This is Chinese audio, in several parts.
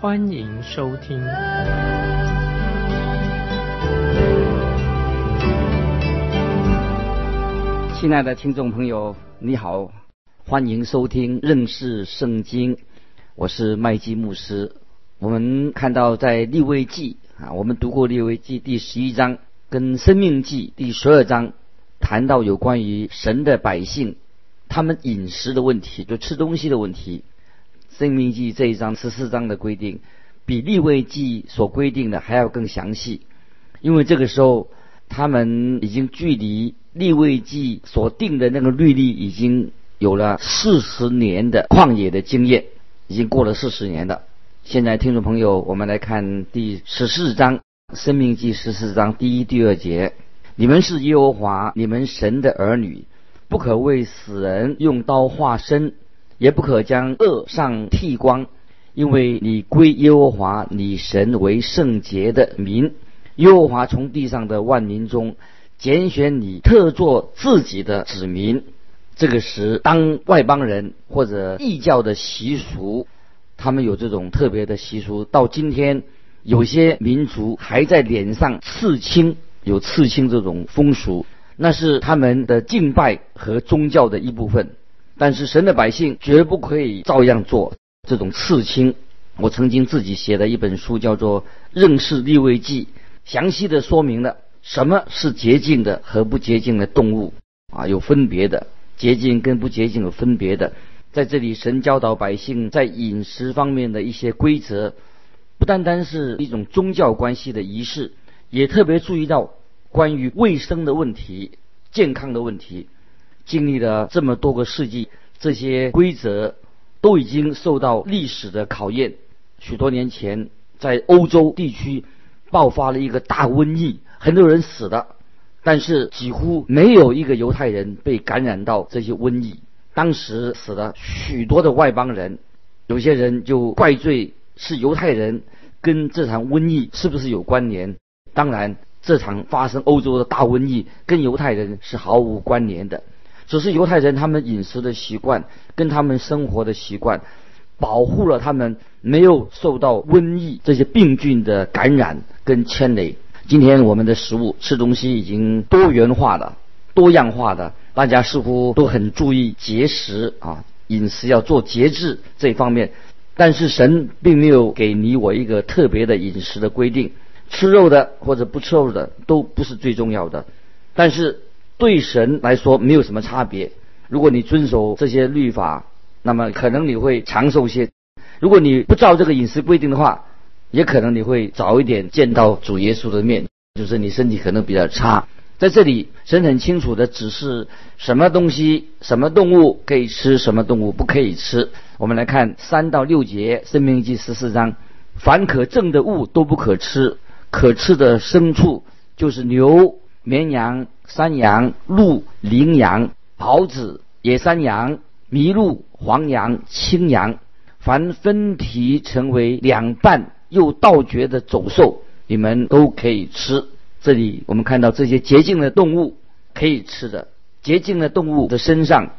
欢迎收听。亲爱的听众朋友，你好，欢迎收听认识圣经，我是麦基牧师。我们看到在立位记啊，我们读过立位记第十一章跟生命记第十二章，谈到有关于神的百姓他们饮食的问题，就吃东西的问题。生命记这一章十四章的规定，比立位记所规定的还要更详细，因为这个时候他们已经距离立位记所定的那个律例已经有了四十年的旷野的经验，已经过了四十年了。现在听众朋友，我们来看第十四章《生命记》十四章第一、第二节：你们是耶和华你们神的儿女，不可为死人用刀划身。也不可将恶上剃光，因为你归耶和华你神为圣洁的民。耶和华从地上的万民中拣选你，特作自己的子民。这个时，当外邦人或者异教的习俗，他们有这种特别的习俗。到今天，有些民族还在脸上刺青，有刺青这种风俗，那是他们的敬拜和宗教的一部分。但是神的百姓绝不可以照样做这种刺青。我曾经自己写的一本书叫做《认识立位记》，详细的说明了什么是洁净的和不洁净的动物啊，有分别的，洁净跟不洁净有分别的。在这里，神教导百姓在饮食方面的一些规则，不单单是一种宗教关系的仪式，也特别注意到关于卫生的问题、健康的问题。经历了这么多个世纪，这些规则都已经受到历史的考验。许多年前，在欧洲地区爆发了一个大瘟疫，很多人死了，但是几乎没有一个犹太人被感染到这些瘟疫。当时死了许多的外邦人，有些人就怪罪是犹太人跟这场瘟疫是不是有关联？当然，这场发生欧洲的大瘟疫跟犹太人是毫无关联的。只是犹太人他们饮食的习惯跟他们生活的习惯，保护了他们没有受到瘟疫这些病菌的感染跟牵累。今天我们的食物吃东西已经多元化了、多样化的，大家似乎都很注意节食啊，饮食要做节制这方面。但是神并没有给你我一个特别的饮食的规定，吃肉的或者不吃肉的都不是最重要的，但是。对神来说没有什么差别。如果你遵守这些律法，那么可能你会长寿些；如果你不照这个饮食规定的话，也可能你会早一点见到主耶稣的面，就是你身体可能比较差。在这里，神很清楚的指示什么东西、什么动物可以吃，什么动物不可以吃。我们来看三到六节《生命记》十四章：凡可证的物都不可吃，可吃的牲畜就是牛。绵羊、山羊、鹿、羚羊、狍子、野山羊、麋鹿、黄羊、青羊，凡分蹄成为两半又倒绝的走兽，你们都可以吃。这里我们看到这些洁净的动物可以吃的。洁净的动物的身上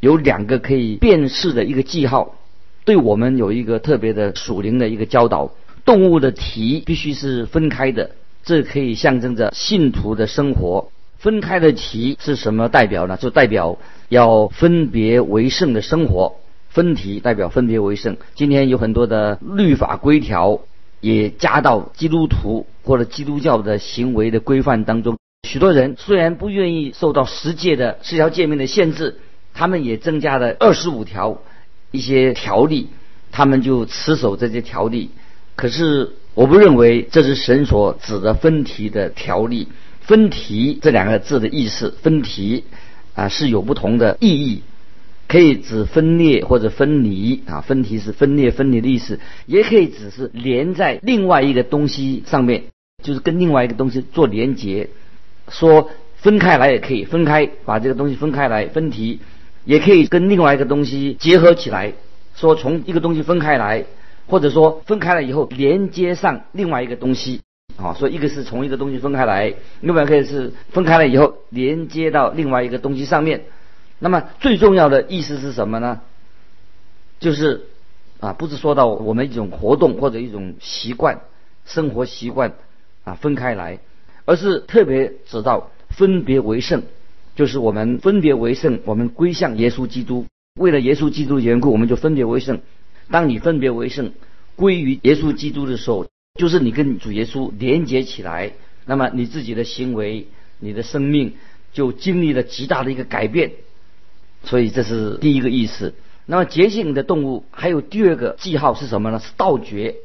有两个可以辨识的一个记号，对我们有一个特别的属灵的一个教导：动物的蹄必须是分开的。这可以象征着信徒的生活分开的题是什么代表呢？就代表要分别为圣的生活。分题代表分别为圣。今天有很多的律法规条也加到基督徒或者基督教的行为的规范当中。许多人虽然不愿意受到十诫的十条诫命的限制，他们也增加了二十五条一些条例，他们就持守这些条例。可是。我不认为这是神所指的分题的条例。分题这两个字的意思，分题啊是有不同的意义，可以指分裂或者分离啊，分题是分裂分离的意思，也可以只是连在另外一个东西上面，就是跟另外一个东西做连结。说分开来也可以分开，把这个东西分开来分题，也可以跟另外一个东西结合起来。说从一个东西分开来，或者说分开了以后连接上另外一个东西。啊，所以一个是从一个东西分开来，另外一个是分开了以后连接到另外一个东西上面。那么最重要的意思是什么呢？就是啊，不是说到我们一种活动或者一种习惯、生活习惯啊分开来，而是特别指到分别为圣，就是我们分别为圣，我们归向耶稣基督。为了耶稣基督的缘故，我们就分别为圣。当你分别为圣，归于耶稣基督的时候。就是你跟主耶稣连接起来，那么你自己的行为、你的生命就经历了极大的一个改变。所以这是第一个意思。那么洁净的动物还有第二个记号是什么呢？是道觉。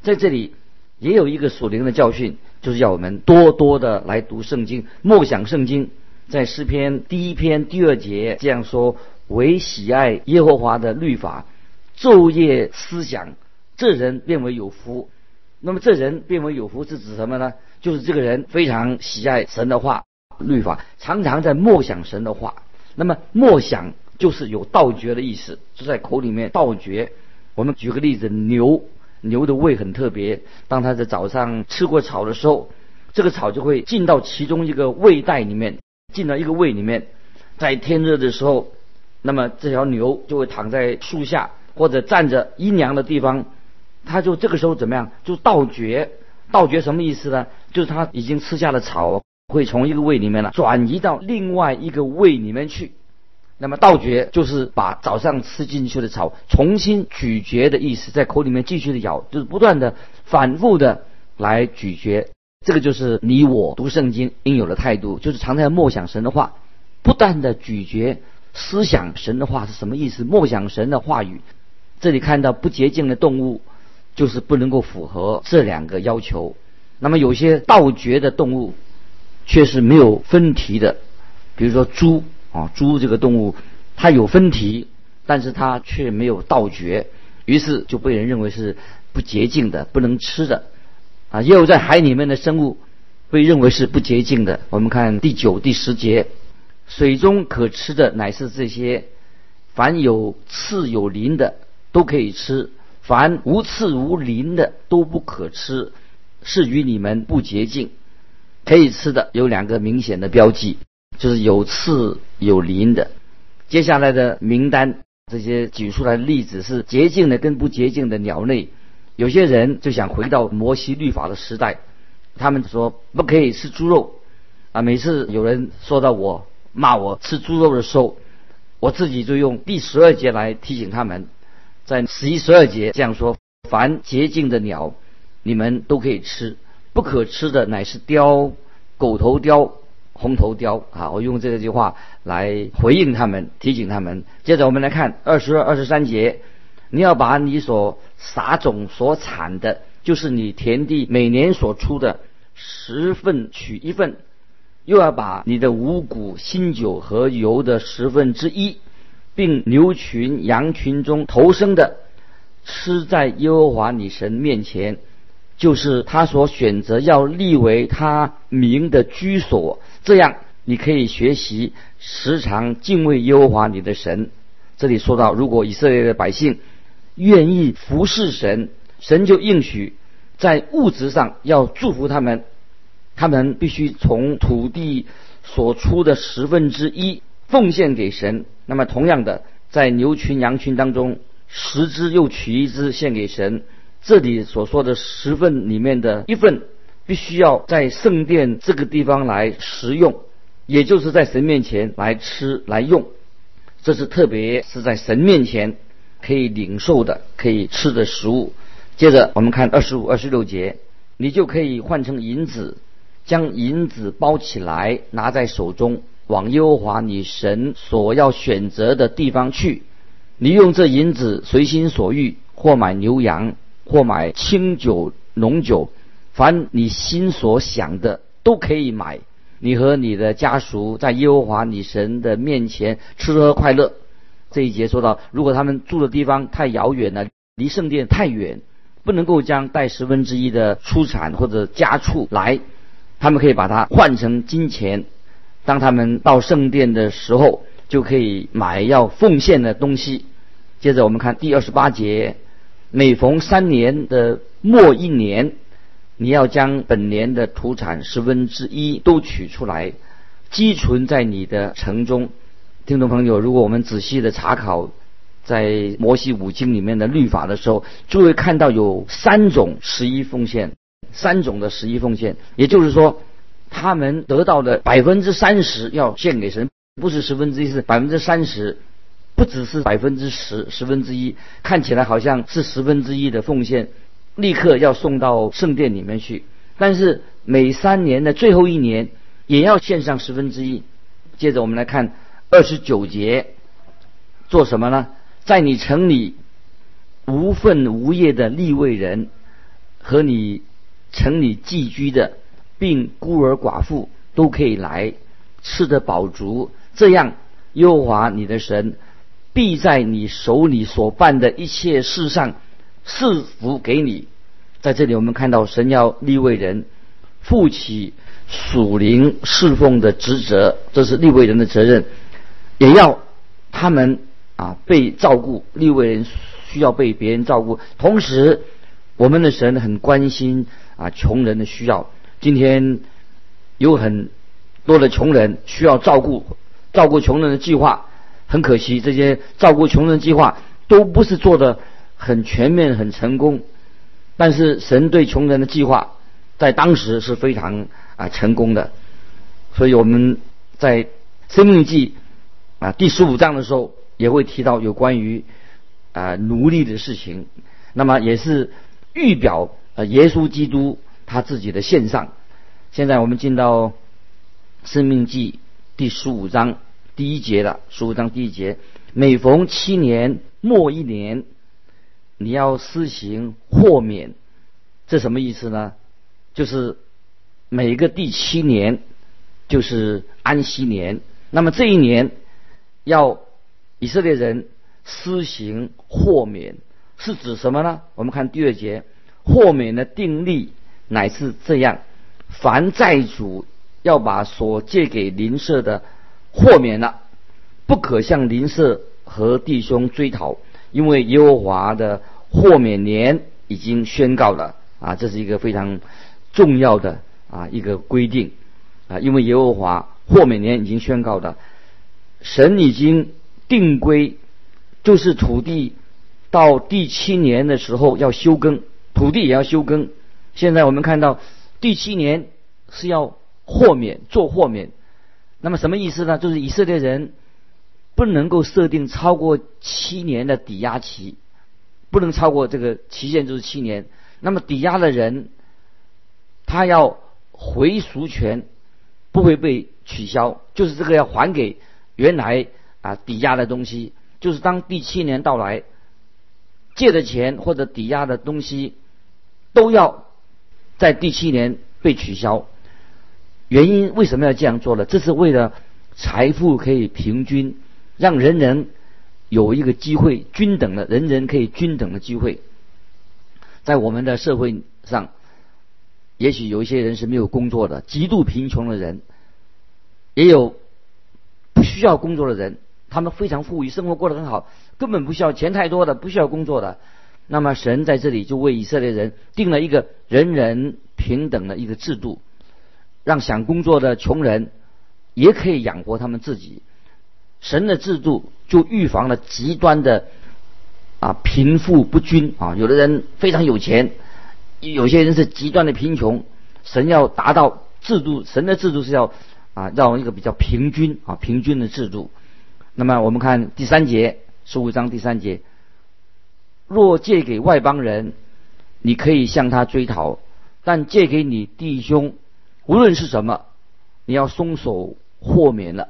在这里也有一个属灵的教训，就是要我们多多的来读圣经、默想圣经。在诗篇第一篇第二节这样说：“唯喜爱耶和华的律法，昼夜思想，这人变为有福。”那么这人变为有福是指什么呢？就是这个人非常喜爱神的话、律法，常常在默想神的话。那么默想就是有道觉的意思，就在口里面道觉。我们举个例子，牛牛的胃很特别，当它在早上吃过草的时候，这个草就会进到其中一个胃袋里面，进到一个胃里面。在天热的时候，那么这条牛就会躺在树下或者站着阴凉的地方。他就这个时候怎么样？就倒觉，倒觉什么意思呢？就是他已经吃下了草，会从一个胃里面呢转移到另外一个胃里面去。那么倒觉就是把早上吃进去的草重新咀嚼的意思，在口里面继续的咬，就是不断的反复的来咀嚼。这个就是你我读圣经应有的态度，就是常常默想神的话，不断的咀嚼思想神的话是什么意思？默想神的话语。这里看到不洁净的动物。就是不能够符合这两个要求。那么有些盗掘的动物却是没有分蹄的，比如说猪啊，猪这个动物它有分蹄，但是它却没有盗掘，于是就被人认为是不洁净的，不能吃的啊。也有在海里面的生物被认为是不洁净的。我们看第九、第十节，水中可吃的乃是这些，凡有刺有鳞的都可以吃。凡无刺无鳞的都不可吃，是与你们不洁净。可以吃的有两个明显的标记，就是有刺有鳞的。接下来的名单，这些举出来的例子是洁净的跟不洁净的鸟类。有些人就想回到摩西律法的时代，他们说不可以吃猪肉啊。每次有人说到我骂我吃猪肉的时候，我自己就用第十二节来提醒他们。在十一、十二节这样说：凡洁净的鸟，你们都可以吃；不可吃的乃是雕、狗头雕、红头雕。啊，我用这句话来回应他们，提醒他们。接着我们来看二十二、二十三节：你要把你所撒种所产的，就是你田地每年所出的十份取一份；又要把你的五谷、新酒和油的十分之一。并牛群、羊群中投生的，吃在耶和华你神面前，就是他所选择要立为他名的居所。这样，你可以学习时常敬畏耶和华你的神。这里说到，如果以色列的百姓愿意服侍神，神就应许在物质上要祝福他们，他们必须从土地所出的十分之一。奉献给神。那么，同样的，在牛群、羊群当中，十只又取一只献给神。这里所说的十份里面的一份，必须要在圣殿这个地方来食用，也就是在神面前来吃来用。这是特别是在神面前可以领受的、可以吃的食物。接着，我们看二十五、二十六节，你就可以换成银子，将银子包起来，拿在手中。往耶和华你神所要选择的地方去，你用这银子随心所欲，或买牛羊，或买清酒浓酒，凡你心所想的都可以买。你和你的家属在耶和华你神的面前吃喝快乐。这一节说到，如果他们住的地方太遥远了，离圣殿太远，不能够将带十分之一的出产或者家畜来，他们可以把它换成金钱。当他们到圣殿的时候，就可以买要奉献的东西。接着我们看第二十八节，每逢三年的末一年，你要将本年的土产十分之一都取出来，积存在你的城中。听众朋友，如果我们仔细的查考在摩西五经里面的律法的时候，就会看到有三种十一奉献，三种的十一奉献，也就是说，他们得到的百分之三十要献给神，不是十分之一，是百分之三十，不只是百分之十，十分之一看起来好像是十分之一的奉献，立刻要送到圣殿里面去，但是每三年的最后一年也要献上十分之一。接着我们来看。二十九节做什么呢？在你城里无份无业的立位人和你城里寄居的，并孤儿寡妇都可以来吃得饱足。这样，耶和华你的神必在你手里所办的一切事上赐福给你。在这里，我们看到神要立位人负起属灵侍奉的职责，这是立位人的责任。也要他们啊被照顾，立位人需要被别人照顾。同时，我们的神很关心啊穷人的需要。今天有很多的穷人需要照顾，照顾穷人的计划很可惜，这些照顾穷人计划都不是做的很全面、很成功。但是神对穷人的计划在当时是非常啊成功的，所以我们在生命记。啊，第十五章的时候也会提到有关于啊奴隶的事情，那么也是预表呃耶稣基督他自己的献上。现在我们进到生命记第十五章第一节了，十五章第一节，每逢七年末一年，你要施行豁免，这什么意思呢？就是每个第七年就是安息年，那么这一年。要以色列人施行豁免，是指什么呢？我们看第二节，豁免的定例乃是这样：凡债主要把所借给邻舍的豁免了，不可向邻舍和弟兄追讨，因为耶和华的豁免年已经宣告了啊，这是一个非常重要的啊一个规定啊，因为耶和华豁免年已经宣告的。神已经定规，就是土地到第七年的时候要休耕，土地也要休耕。现在我们看到第七年是要豁免做豁免，那么什么意思呢？就是以色列人不能够设定超过七年的抵押期，不能超过这个期限就是七年。那么抵押的人他要回赎权不会被取消，就是这个要还给。原来啊，抵押的东西就是当第七年到来，借的钱或者抵押的东西都要在第七年被取消。原因为什么要这样做呢？这是为了财富可以平均，让人人有一个机会，均等的，人人可以均等的机会。在我们的社会上，也许有一些人是没有工作的，极度贫穷的人，也有不。需要工作的人，他们非常富裕，生活过得很好，根本不需要钱太多的，不需要工作的。那么神在这里就为以色列人定了一个人人平等的一个制度，让想工作的穷人也可以养活他们自己。神的制度就预防了极端的啊贫富不均啊，有的人非常有钱，有些人是极端的贫穷。神要达到制度，神的制度是要。啊，让一个比较平均啊平均的制度。那么我们看第三节十五章第三节，若借给外邦人，你可以向他追讨；但借给你弟兄，无论是什么，你要松手豁免了。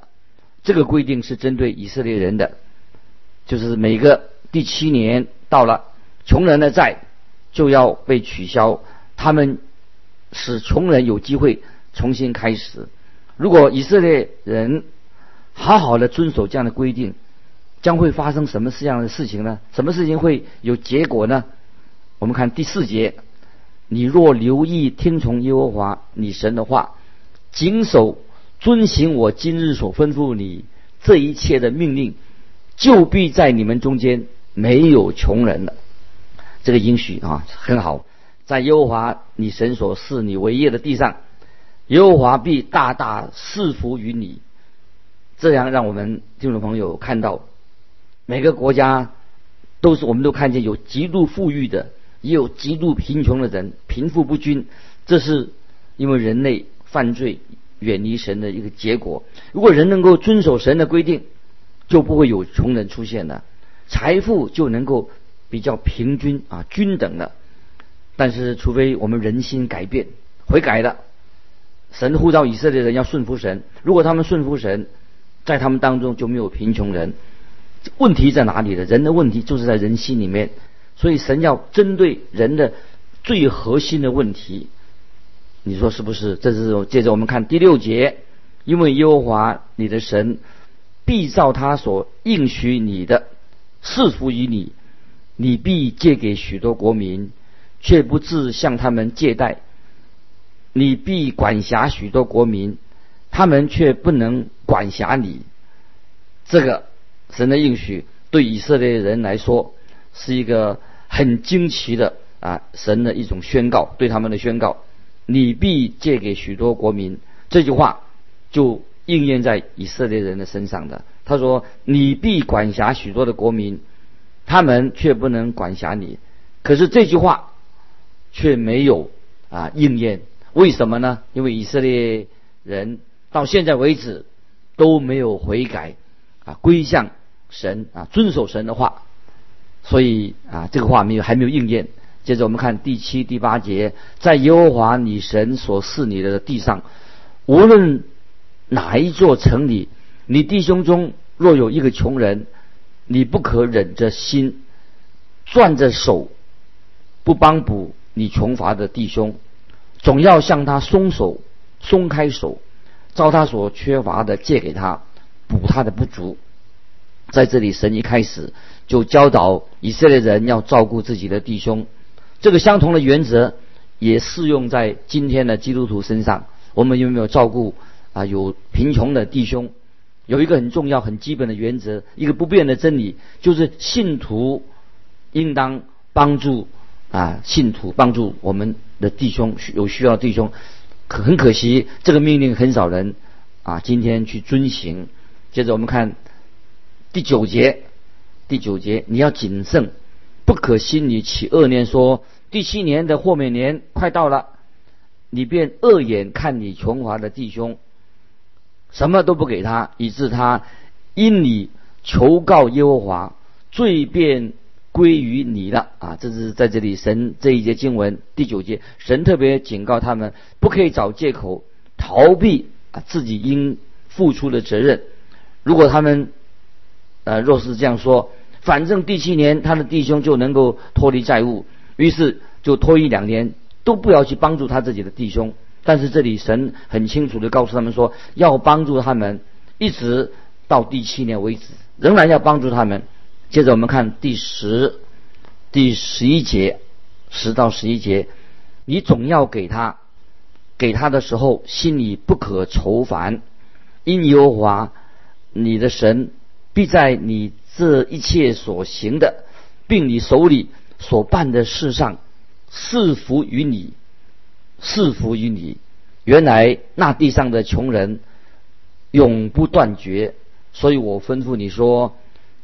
这个规定是针对以色列人的，就是每个第七年到了，穷人的债就要被取消，他们使穷人有机会重新开始。如果以色列人好好的遵守这样的规定，将会发生什么事样的事情呢？什么事情会有结果呢？我们看第四节：你若留意听从耶和华你神的话，谨守遵行我今日所吩咐你这一切的命令，就必在你们中间没有穷人了。这个应许啊，很好，在耶和华你神所赐你为业的地上，耶和华必大大赐福于你。这样让我们听众朋友看到，每个国家都是我们都看见有极度富裕的，也有极度贫穷的人，贫富不均，这是因为人类犯罪远离神的一个结果。如果人能够遵守神的规定，就不会有穷人出现了，财富就能够。比较平均啊，均等的。但是，除非我们人心改变、悔改了，神呼召以色列人要顺服神。如果他们顺服神，在他们当中就没有贫穷人。问题在哪里呢？人的问题就是在人心里面。所以，神要针对人的最核心的问题。你说是不是？这是接着我们看第六节，因为耶和华你的神必照他所应许你的赐福于你。你必借给许多国民，却不自向他们借贷；你必管辖许多国民，他们却不能管辖你。这个神的应许对以色列人来说是一个很惊奇的啊，神的一种宣告，对他们的宣告。你必借给许多国民，这句话就应验在以色列人的身上的。他说：“你必管辖许多的国民。”他们却不能管辖你，可是这句话却没有啊应验，为什么呢？因为以色列人到现在为止都没有悔改啊，归向神啊，遵守神的话，所以啊这个话没有还没有应验。接着我们看第七、第八节，在耶和华你神所赐你的地上，无论哪一座城里，你弟兄中若有一个穷人。你不可忍着心，攥着手，不帮补你穷乏的弟兄，总要向他松手，松开手，照他所缺乏的借给他，补他的不足。在这里，神一开始就教导以色列人要照顾自己的弟兄，这个相同的原则也适用在今天的基督徒身上。我们有没有照顾啊？有贫穷的弟兄？有一个很重要、很基本的原则，一个不变的真理，就是信徒应当帮助啊，信徒帮助我们的弟兄有需要弟兄。可很可惜，这个命令很少人啊今天去遵行。接着我们看第九节，第九节你要谨慎，不可心里起恶念，说第七年的豁免年快到了，你便恶眼看你穷乏的弟兄。什么都不给他，以致他因你求告耶和华，罪便归于你了啊！这是在这里神这一节经文第九节，神特别警告他们，不可以找借口逃避啊自己应付出的责任。如果他们呃若是这样说，反正第七年他的弟兄就能够脱离债务，于是就拖一两年都不要去帮助他自己的弟兄。但是这里神很清楚的告诉他们说，要帮助他们，一直到第七年为止，仍然要帮助他们。接着我们看第十、第十一节，十到十一节，你总要给他，给他的时候心里不可愁烦，因耶和华你的神必在你这一切所行的，并你手里所办的事上赐福于你。赐福于你。原来那地上的穷人永不断绝，所以我吩咐你说，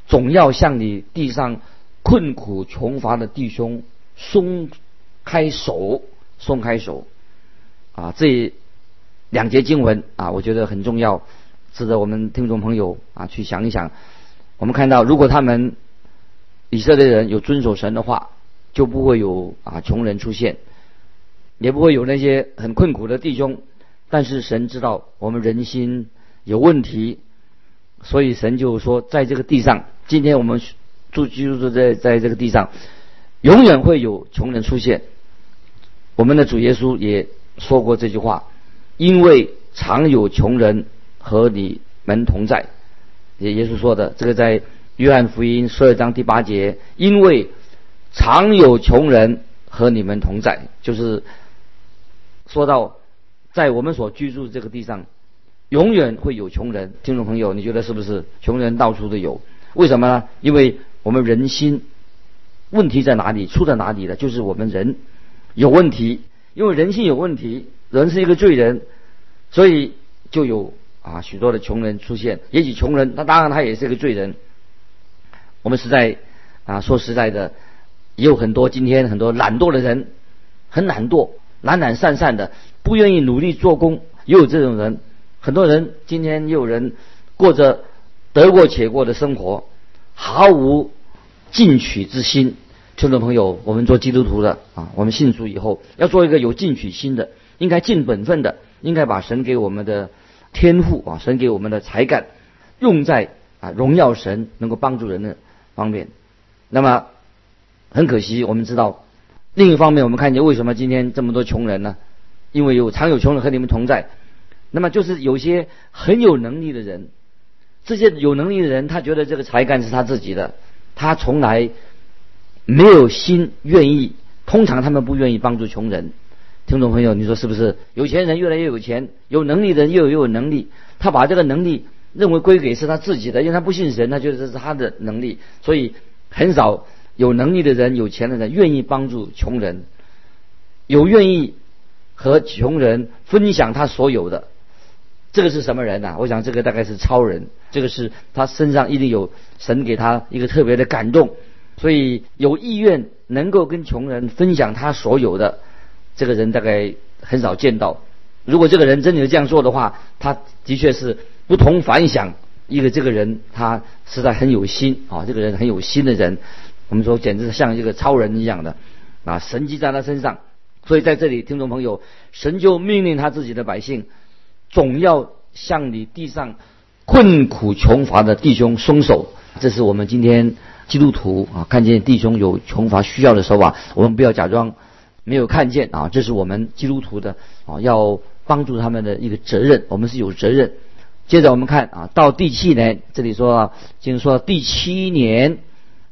总要向你地上困苦穷乏的弟兄松开手，松开手。啊，这两节经文啊，我觉得很重要，值得我们听众朋友啊去想一想。我们看到，如果他们以色列人有遵守神的话，就不会有啊穷人出现。也不会有那些很困苦的弟兄，但是神知道我们人心有问题，所以神就说，在这个地上，今天我们住居住在在这个地上，永远会有穷人出现。我们的主耶稣也说过这句话，因为常有穷人和你们同在。也耶稣说的，这个在约翰福音十二章第八节，因为常有穷人和你们同在，就是说到在我们所居住这个地上，永远会有穷人。听众朋友，你觉得是不是？穷人到处都有，为什么呢？因为我们人心问题在哪里？出在哪里呢？就是我们人有问题，因为人性有问题，人是一个罪人，所以就有啊许多的穷人出现。也许穷人，他当然他也是个罪人。我们实在啊，说实在的，也有很多今天很多懒惰的人，很懒惰、懒懒散散的，不愿意努力做工，也有这种人。很多人今天也有人过着得过且过的生活，毫无进取之心。听众朋友，我们做基督徒的啊，我们信主以后要做一个有进取心的，应该尽本分的，应该把神给我们的天赋啊，神给我们的才干用在啊荣耀神，能够帮助人的。方面，那么很可惜，我们知道另一方面，我们看见为什么今天这么多穷人呢？因为有常有穷人和你们同在。那么就是有些很有能力的人，这些有能力的人，他觉得这个才干是他自己的，他从来没有心愿意。通常他们不愿意帮助穷人。听众朋友，你说是不是？有钱人越来越有钱，有能力的人又有又有能力，他把这个能力。认为归给是他自己的，因为他不信神，他觉得这是他的能力，所以很少有能力的人、有钱的人愿意帮助穷人，有愿意和穷人分享他所有的。这个是什么人呢？我想这个大概是超人，这个是他身上一定有神给他一个特别的感动，所以有意愿能够跟穷人分享他所有的这个人大概很少见到。如果这个人真的这样做的话，他的确是。不同凡响，一个这个人他实在很有心啊，这个人很有心的人，我们说简直像一个超人一样的啊，神迹在他身上。所以在这里，听众朋友，神就命令他自己的百姓，总要向你地上困苦穷乏的弟兄松手。这是我们今天基督徒啊，看见弟兄有穷乏需要的时候啊，我们不要假装没有看见啊，这是我们基督徒的啊，要帮助他们的一个责任，我们是有责任。接着我们看啊，到第七年，这里说，就是说第七年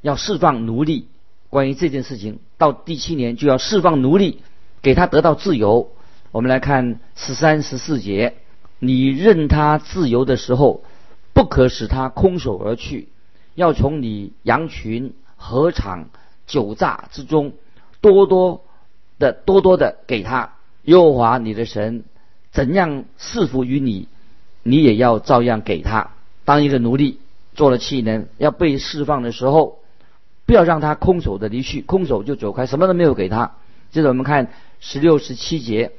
要释放奴隶。关于这件事情，到第七年就要释放奴隶，给他得到自由。我们来看十三、十四节，你任他自由的时候，不可使他空手而去，要从你羊群、禾场、酒榨之中，多多的、多多的给他。耶和华你的神怎样赐福于你？你也要照样给他当一个奴隶，做了气能要被释放的时候，不要让他空手的离去，空手就走开，什么都没有给他。接着我们看十六、十七节，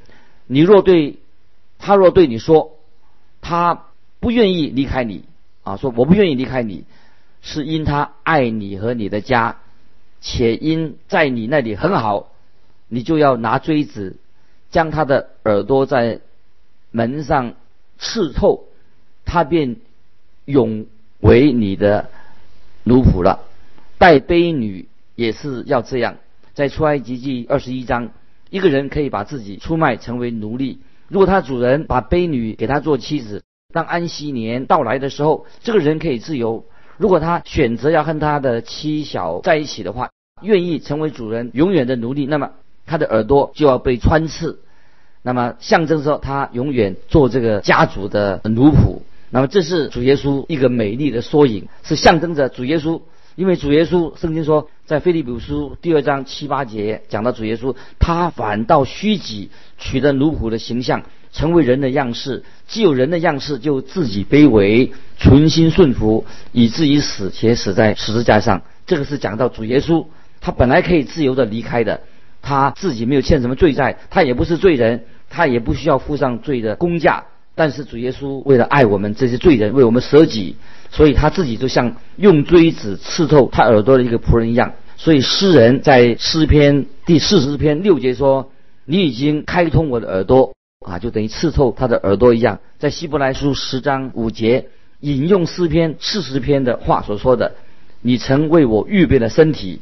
你若对他若对你说，他不愿意离开你啊，说我不愿意离开你，是因他爱你和你的家，且因在你那里很好，你就要拿锥子将他的耳朵在门上。刺透，他便永为你的奴仆了。带卑女也是要这样。在出埃及记二十一章，一个人可以把自己出卖成为奴隶。如果他主人把卑女给他做妻子，当安息年到来的时候，这个人可以自由。如果他选择要和他的妻小在一起的话，愿意成为主人永远的奴隶，那么他的耳朵就要被穿刺。那么象征说他永远做这个家族的奴仆。那么这是主耶稣一个美丽的缩影，是象征着主耶稣。因为主耶稣圣经说，在腓利比书第二章七八节讲到主耶稣，他反倒虚己，取得奴仆的形象，成为人的样式。既有人的样式，就自己卑微，存心顺服，以至于死，且死在十字架上。这个是讲到主耶稣，他本来可以自由的离开的。他自己没有欠什么罪债，他也不是罪人，他也不需要付上罪的公价。但是主耶稣为了爱我们这些罪人，为我们舍己，所以他自己就像用锥子刺透他耳朵的一个仆人一样。所以诗人在诗篇第四十篇六节说：“你已经开通我的耳朵啊，就等于刺透他的耳朵一样。”在希伯来书十章五节引用诗篇四十篇的话所说的：“你曾为我预备了身体，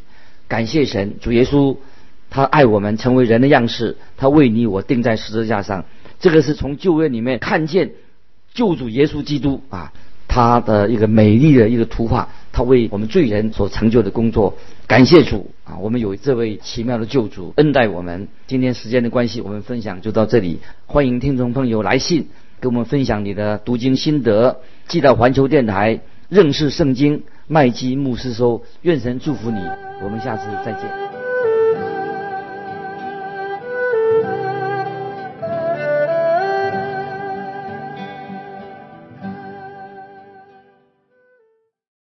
感谢神，主耶稣。”他爱我们，成为人的样式。他为你我钉在十字架上。这个是从旧约里面看见救主耶稣基督啊，他的一个美丽的一个图画。他。为我们罪人所成就的工作。感谢主啊！我们有这位奇妙的救主恩待我们。今天时间的关系，我们分享就到这里。欢迎听众朋友来信给我们分享你的读经心得，寄到环球电台认识圣经麦基牧师收。愿神祝福你，我们下次再见。